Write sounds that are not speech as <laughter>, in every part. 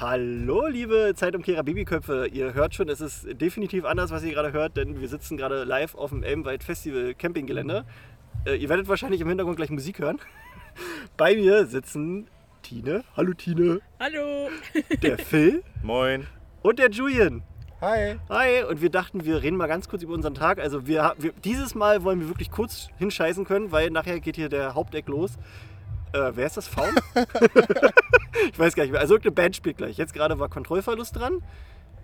Hallo, liebe Zeitumkehrer Babyköpfe. Ihr hört schon, es ist definitiv anders, was ihr gerade hört, denn wir sitzen gerade live auf dem Elmwald Festival Campinggelände. Äh, ihr werdet wahrscheinlich im Hintergrund gleich Musik hören. <laughs> Bei mir sitzen Tine. Hallo Tine. Hallo. <laughs> Der Phil Moin. und der Julian. Hi. Hi, und wir dachten, wir reden mal ganz kurz über unseren Tag. Also wir, wir dieses Mal wollen wir wirklich kurz hinscheißen können, weil nachher geht hier der Haupteck los. Äh, wer ist das? Faun? <laughs> ich weiß gar nicht mehr. Also irgendeine Band spielt gleich. Jetzt gerade war Kontrollverlust dran.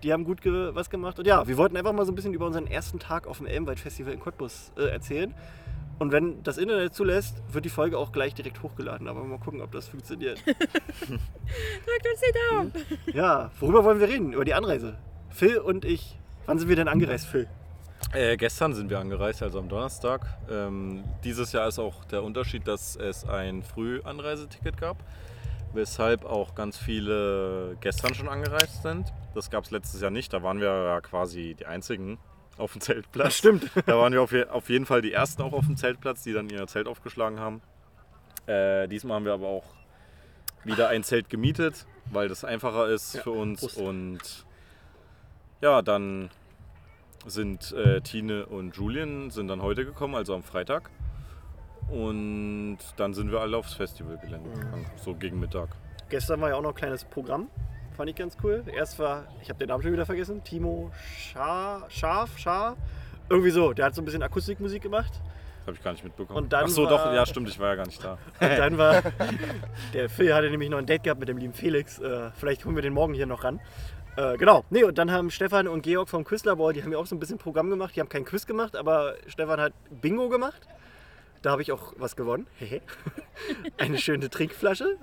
Die haben gut ge was gemacht. Und ja, wir wollten einfach mal so ein bisschen über unseren ersten Tag auf dem Elmwald-Festival in Cottbus äh, erzählen. Und wenn das Internet zulässt, wird die Folge auch gleich direkt hochgeladen. Aber mal gucken, ob das funktioniert. <laughs> Drückt uns die Daumen. Ja, worüber wollen wir reden? Über die Anreise. Phil und ich. Wann sind wir denn angereist, Phil? Äh, gestern sind wir angereist, also am Donnerstag. Ähm, dieses Jahr ist auch der Unterschied, dass es ein Frühanreiseticket gab, weshalb auch ganz viele gestern schon angereist sind. Das gab es letztes Jahr nicht, da waren wir ja quasi die Einzigen auf dem Zeltplatz. Das stimmt. <laughs> Da waren wir auf, je, auf jeden Fall die Ersten auch auf dem Zeltplatz, die dann ihr Zelt aufgeschlagen haben. Äh, diesmal haben wir aber auch wieder ein Zelt gemietet, weil das einfacher ist Ja, für uns. Prost. Und ja, dann sind äh, Tine und Julian sind dann heute gekommen, also am Freitag. Und dann sind wir alle aufs Festivalgelände gegangen, so gegen Mittag. Gestern war ja auch noch ein kleines Programm. Fand ich ganz cool. Erst war, ich habe den Namen schon wieder vergessen, Timo Scha Scharf, Schar. Irgendwie so. Der hat so ein bisschen Akustikmusik gemacht. Habe ich gar nicht mitbekommen. Und dann Ach so, war- doch, ja, stimmt, ich war ja gar nicht da. <laughs> Und dann war, der Phil hatte nämlich noch ein Date gehabt mit dem lieben Felix. Äh, vielleicht holen wir den morgen hier noch ran. Äh, genau. Nee, und dann haben Stefan und Georg vom Quizlabor, die haben ja auch so ein bisschen Programm gemacht. Die haben kein Quiz gemacht, aber Stefan hat Bingo gemacht. Da habe ich auch was gewonnen. <laughs> Eine schöne Trinkflasche,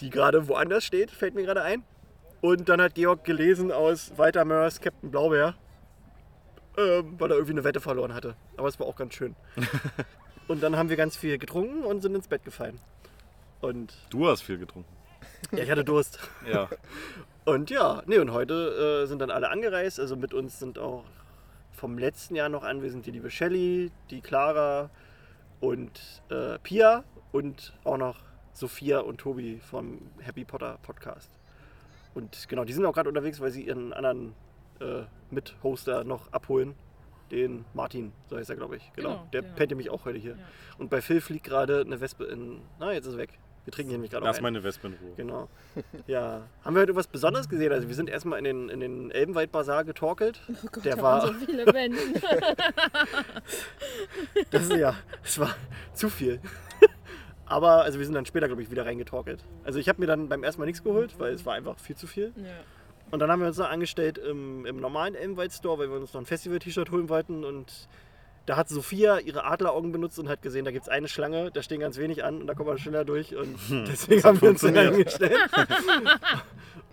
die gerade woanders steht, fällt mir gerade ein. Und dann hat Georg gelesen aus Walter Mörs Captain Blaubeer, ähm, weil er irgendwie eine Wette verloren hatte. Aber es war auch ganz schön. <laughs> und dann haben wir ganz viel getrunken und sind ins Bett gefallen. Und Du hast viel getrunken. ja, ich hatte Durst. Ja. <laughs> Und ja, nee, und heute äh, sind dann alle angereist. Also mit uns sind auch vom letzten Jahr noch anwesend die liebe Shelley, die Clara und äh, Pia und auch noch Sophia und Tobi vom Happy Potter Podcast. Und genau, die sind auch gerade unterwegs, weil sie ihren anderen äh, Mithoster noch abholen. Den Martin, so heißt er, glaube ich. Genau. Genau, der ja. pennt nämlich auch heute hier. Ja. Und bei Phil fliegt gerade eine Wespe in. Na, jetzt ist er weg. Wir trinken hier nämlich gerade Lass ein. meine Wespe in Ruhe. Genau. Ja. Haben wir heute was Besonderes gesehen? Also wir sind erstmal in den, in den Elbenwald-Bazar getorkelt. Oh Gott, Der da war- waren so viele <laughs> Menschen. <laughs> Das ist ja, es war zu viel. Aber also wir sind dann später, glaube ich, wieder reingetorkelt. Also ich habe mir dann beim ersten Mal nichts geholt, weil es war einfach viel zu viel. ja. Und dann haben wir uns noch angestellt im, im normalen Elbenwald-Store, weil wir uns noch ein Festival-T-Shirt holen wollten. Und da hat Sophia ihre Adleraugen benutzt und hat gesehen, da gibt es eine Schlange, da stehen ganz wenig an und da kommt man schneller durch. Und <laughs> deswegen haben wir uns dann eingestellt.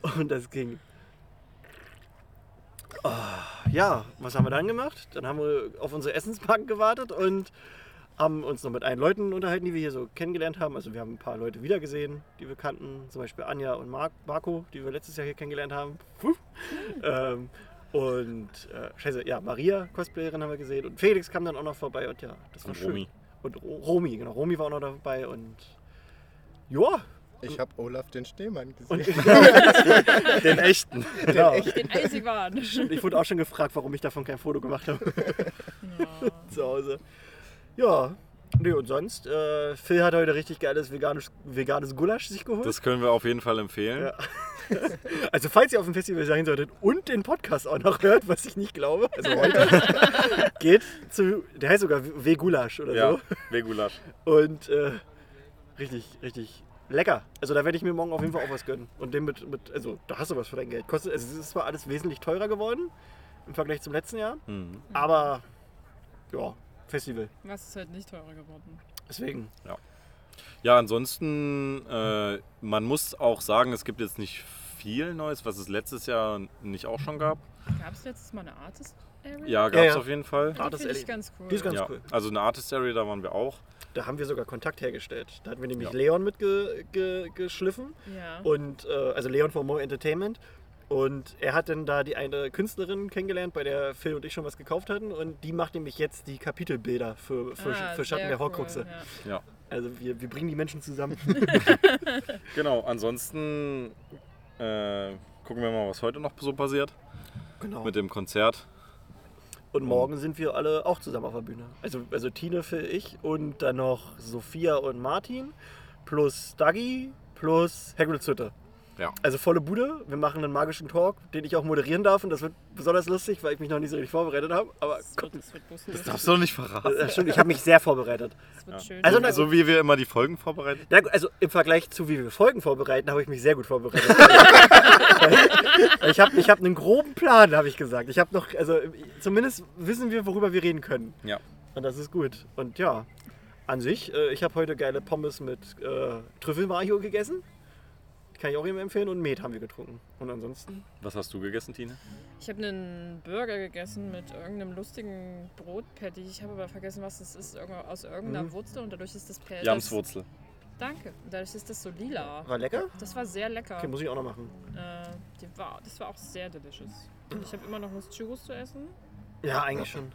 <laughs> und das ging. Ah, ja, was haben wir dann gemacht? Dann haben wir auf unsere Essensbank gewartet und haben uns noch mit allen Leuten unterhalten, die wir hier so kennengelernt haben. Also wir haben ein paar Leute wiedergesehen, die wir kannten. Zum Beispiel Anja und Mark, Marco, die wir letztes Jahr hier kennengelernt haben. <laughs> Ähm, und äh, scheiße, ja, Maria, Cosplayerin, haben wir gesehen. Und Felix kam dann auch noch vorbei und ja, das war Und schön. Romy. Und Ro Romy, genau. Romy war auch noch dabei und ja. Ich habe Olaf den Schneemann gesehen. Und <laughs> Den echten. <laughs> genau. Den Eisigwahn. Ich wurde auch schon gefragt, warum ich davon kein Foto gemacht habe Ja. <laughs> zu Hause. Ja, nee, und sonst, äh, Phil hat heute richtig geiles veganes, veganes Gulasch sich geholt. Das können wir auf jeden Fall empfehlen. Ja. <laughs> Also falls ihr auf dem Festival sein solltet und den Podcast auch noch hört, was ich nicht glaube, also heute, <laughs> geht zu, der heißt sogar W-Gulasch oder Ja, so. Vegulasch. Und äh, richtig, richtig lecker. Also da werde ich mir morgen auf jeden Fall auch was gönnen. Und dem mit, mit also da hast du was für dein Geld. Kostet, also es ist zwar alles wesentlich teurer geworden im Vergleich zum letzten Jahr, Mhm. aber ja, Festival. Was ist halt nicht teurer geworden? Deswegen. Ja, ansonsten, äh, man muss auch sagen, es gibt jetzt nicht viel Neues, was es letztes Jahr nicht auch schon gab. Gab es letztes Mal eine Artist Area? Ja, gab es ja. auf jeden Fall. Die Artist finde ich ganz cool. Die ist ganz ja. cool. Also eine Artist Area, da waren wir auch. Da haben wir sogar Kontakt hergestellt. Da hatten wir nämlich Ja. Leon mitgeschliffen. ja. Und äh, also Leon von More Entertainment. Und er hat dann da die eine Künstlerin kennengelernt, bei der Phil und ich schon was gekauft hatten. Und die macht nämlich jetzt die Kapitelbilder für, für, Ah, für Schatten der Horcruxe. Cool, ja. Ja. Also wir, wir bringen die Menschen zusammen. <laughs> <laughs> Genau, ansonsten äh, gucken wir mal, was heute noch so passiert Genau. mit dem Konzert. Und morgen sind wir alle auch zusammen auf der Bühne. Also, also Tine, Phil, ich und dann noch Sophia und Martin plus Dagi plus Hagrid's Hütte. Ja. Also volle Bude. Wir machen einen magischen Talk, den ich auch moderieren darf. Und das wird besonders lustig, weil ich mich noch nicht so richtig vorbereitet habe. Aber Das wird, das wird lustig. Darfst du doch nicht verraten. äh, stimmt, ich habe mich sehr vorbereitet. Das wird schön. Also, so, na- so wie wir immer die Folgen vorbereiten. Ja, also im Vergleich zu wie wir Folgen vorbereiten, habe ich mich sehr gut vorbereitet. <laughs> ich habe ich hab einen groben Plan, habe ich gesagt. Ich habe noch, also zumindest wissen wir, worüber wir reden können. Ja. Und das ist gut. Und ja, an sich, äh, ich habe heute geile Pommes mit äh, Trüffelmayo gegessen. Kann ich auch jedem empfehlen. Und Met haben wir getrunken. Und ansonsten, Was hast du gegessen, Tine? Ich habe einen Burger gegessen mit irgendeinem lustigen Brotpatty. Ich habe aber vergessen, was das ist. Irgendwo aus irgendeiner Mhm. Wurzel und dadurch ist das Patty. Jamswurzel. Danke. Dadurch ist das so lila. war lecker? Das war sehr lecker. Okay, muss ich auch noch machen. Äh, die war, das war auch sehr delicious. Und ich habe immer noch Lust, Churros zu essen. Ja, eigentlich schon.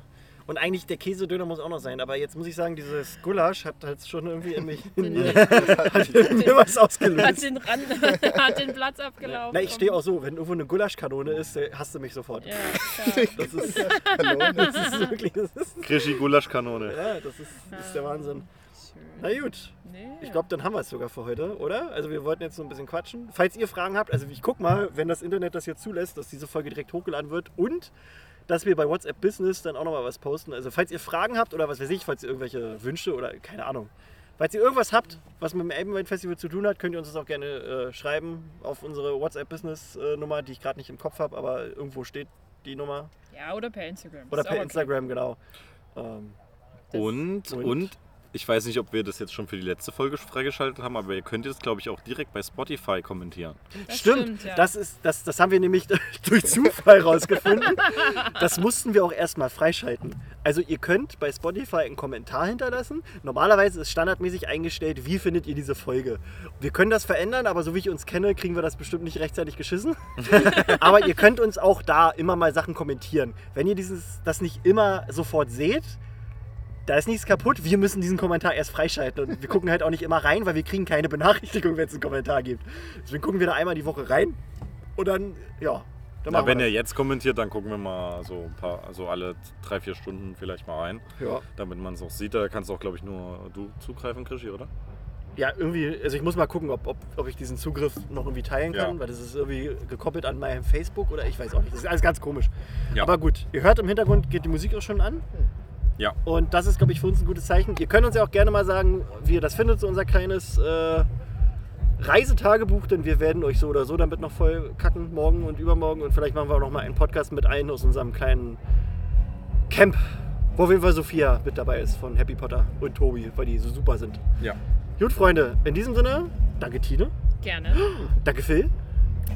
Und eigentlich der Käsedöner muss auch noch sein. Aber jetzt muss ich sagen, dieses Gulasch hat halt schon irgendwie in mich <laughs> in mir, <laughs> hat hat in mir was ausgelöst. den Rand, <laughs> hat den Platz abgelaufen. Na, ich stehe auch so, wenn irgendwo eine Gulaschkanone ist, äh, hasst du mich sofort. Ja. Das ist, das ist wirklich, das ist, Krischi Gulaschkanone. ja, das ist, das ist der Wahnsinn. Na gut, Nee, ich glaube, dann haben wir es sogar für heute, oder? Also wir wollten jetzt so ein bisschen quatschen. Falls ihr Fragen habt, also ich guck mal, wenn das Internet das jetzt zulässt, dass diese Folge direkt hochgeladen wird und dass wir bei WhatsApp Business dann auch nochmal was posten. Also falls ihr Fragen habt oder was weiß ich, falls ihr irgendwelche Wünsche oder keine Ahnung. Falls ihr irgendwas habt, was mit dem Elbenwelt Festival zu tun hat, könnt ihr uns das auch gerne äh, schreiben auf unsere WhatsApp Business äh, Nummer, die ich gerade nicht im Kopf habe, aber irgendwo steht die Nummer. Ja, oder per Instagram. Oder per okay. Instagram, genau. Ähm, Und, Und? und, ich weiß nicht, ob wir das jetzt schon für die letzte Folge freigeschaltet haben, aber ihr könnt jetzt, glaube ich, auch direkt bei Spotify kommentieren. Das Stimmt, ja. das, ist, das, das haben wir nämlich <laughs> durch Zufall rausgefunden. <laughs> Das mussten wir auch erstmal freischalten. Also ihr könnt bei Spotify einen Kommentar hinterlassen. Normalerweise ist standardmäßig eingestellt, wie findet ihr diese Folge. Wir können das verändern, aber so wie ich uns kenne, kriegen wir das bestimmt nicht rechtzeitig geschissen. <laughs> aber ihr könnt uns auch da immer mal Sachen kommentieren. Wenn ihr dieses, das nicht immer sofort seht, da ist nichts kaputt. Wir müssen diesen Kommentar erst freischalten. Und wir gucken halt auch nicht immer rein, weil wir kriegen keine Benachrichtigung, wenn es einen Kommentar gibt. Deswegen gucken wir da einmal die Woche rein. Und dann, ja. Dann Na, wenn ihr jetzt kommentiert, dann gucken wir mal so ein paar, also alle drei, vier Stunden vielleicht mal rein, ja. damit man es auch sieht. Da kannst auch, glaube ich, nur du zugreifen, Krischi, oder? ja, irgendwie, also ich muss mal gucken, ob, ob, ob ich diesen Zugriff noch irgendwie teilen kann, Ja. weil das ist irgendwie gekoppelt an meinem Facebook oder ich weiß auch nicht. Das ist alles ganz komisch. Ja. Aber gut, ihr hört im Hintergrund, geht die Musik auch schon an. Ja. Und das ist, glaube ich, für uns ein gutes Zeichen. Ihr könnt uns ja auch gerne mal sagen, wie ihr das findet, so unser kleines äh, Reisetagebuch, denn wir werden euch so oder so damit noch voll kacken, morgen und übermorgen. Und vielleicht machen wir auch noch mal einen Podcast mit ein aus unserem kleinen Camp, wo auf jeden Fall Sophia mit dabei ist von Happy Potter und Tobi, weil die so super sind. Ja. Gut, Freunde, in diesem Sinne, danke Tine, Gerne. danke Phil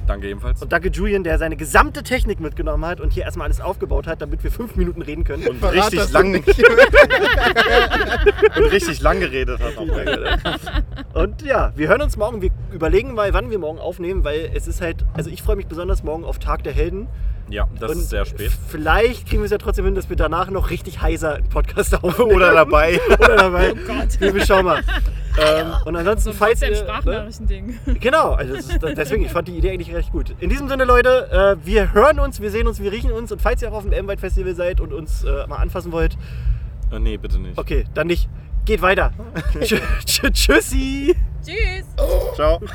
Danke ebenfalls. und danke Julian, der seine gesamte Technik mitgenommen hat und hier erstmal alles aufgebaut hat, damit wir fünf Minuten reden können. Und <laughs> Verrat richtig lang, <laughs> und richtig lang geredet hat. Und ja, wir hören uns morgen. Wir überlegen mal, wann wir morgen aufnehmen, weil es ist halt, also ich freue mich besonders morgen auf Tag der Helden. Ja, das Und ist sehr spät. Vielleicht kriegen wir es ja trotzdem hin, dass wir danach noch richtig heiser einen Podcast <laughs> aufnehmen. Oder dabei. Oder dabei. Oh Gott. Wir schauen mal. Ähm, und ansonsten, So ein falls ihr. Ne? WhatsApp-Sprachnachrichten-Ding. Genau, also das ist, deswegen, ich fand die Idee eigentlich recht gut. In diesem Sinne, Leute, äh, wir hören uns, wir sehen uns, wir riechen uns. Und falls ihr auch auf dem M-Weit Festival seid und uns äh, mal anfassen wollt, Äh, nee, bitte nicht. okay, dann nicht. Geht weiter. Tschü- <laughs> tschü- Tschüssi. Tschüss. Ciao. <laughs>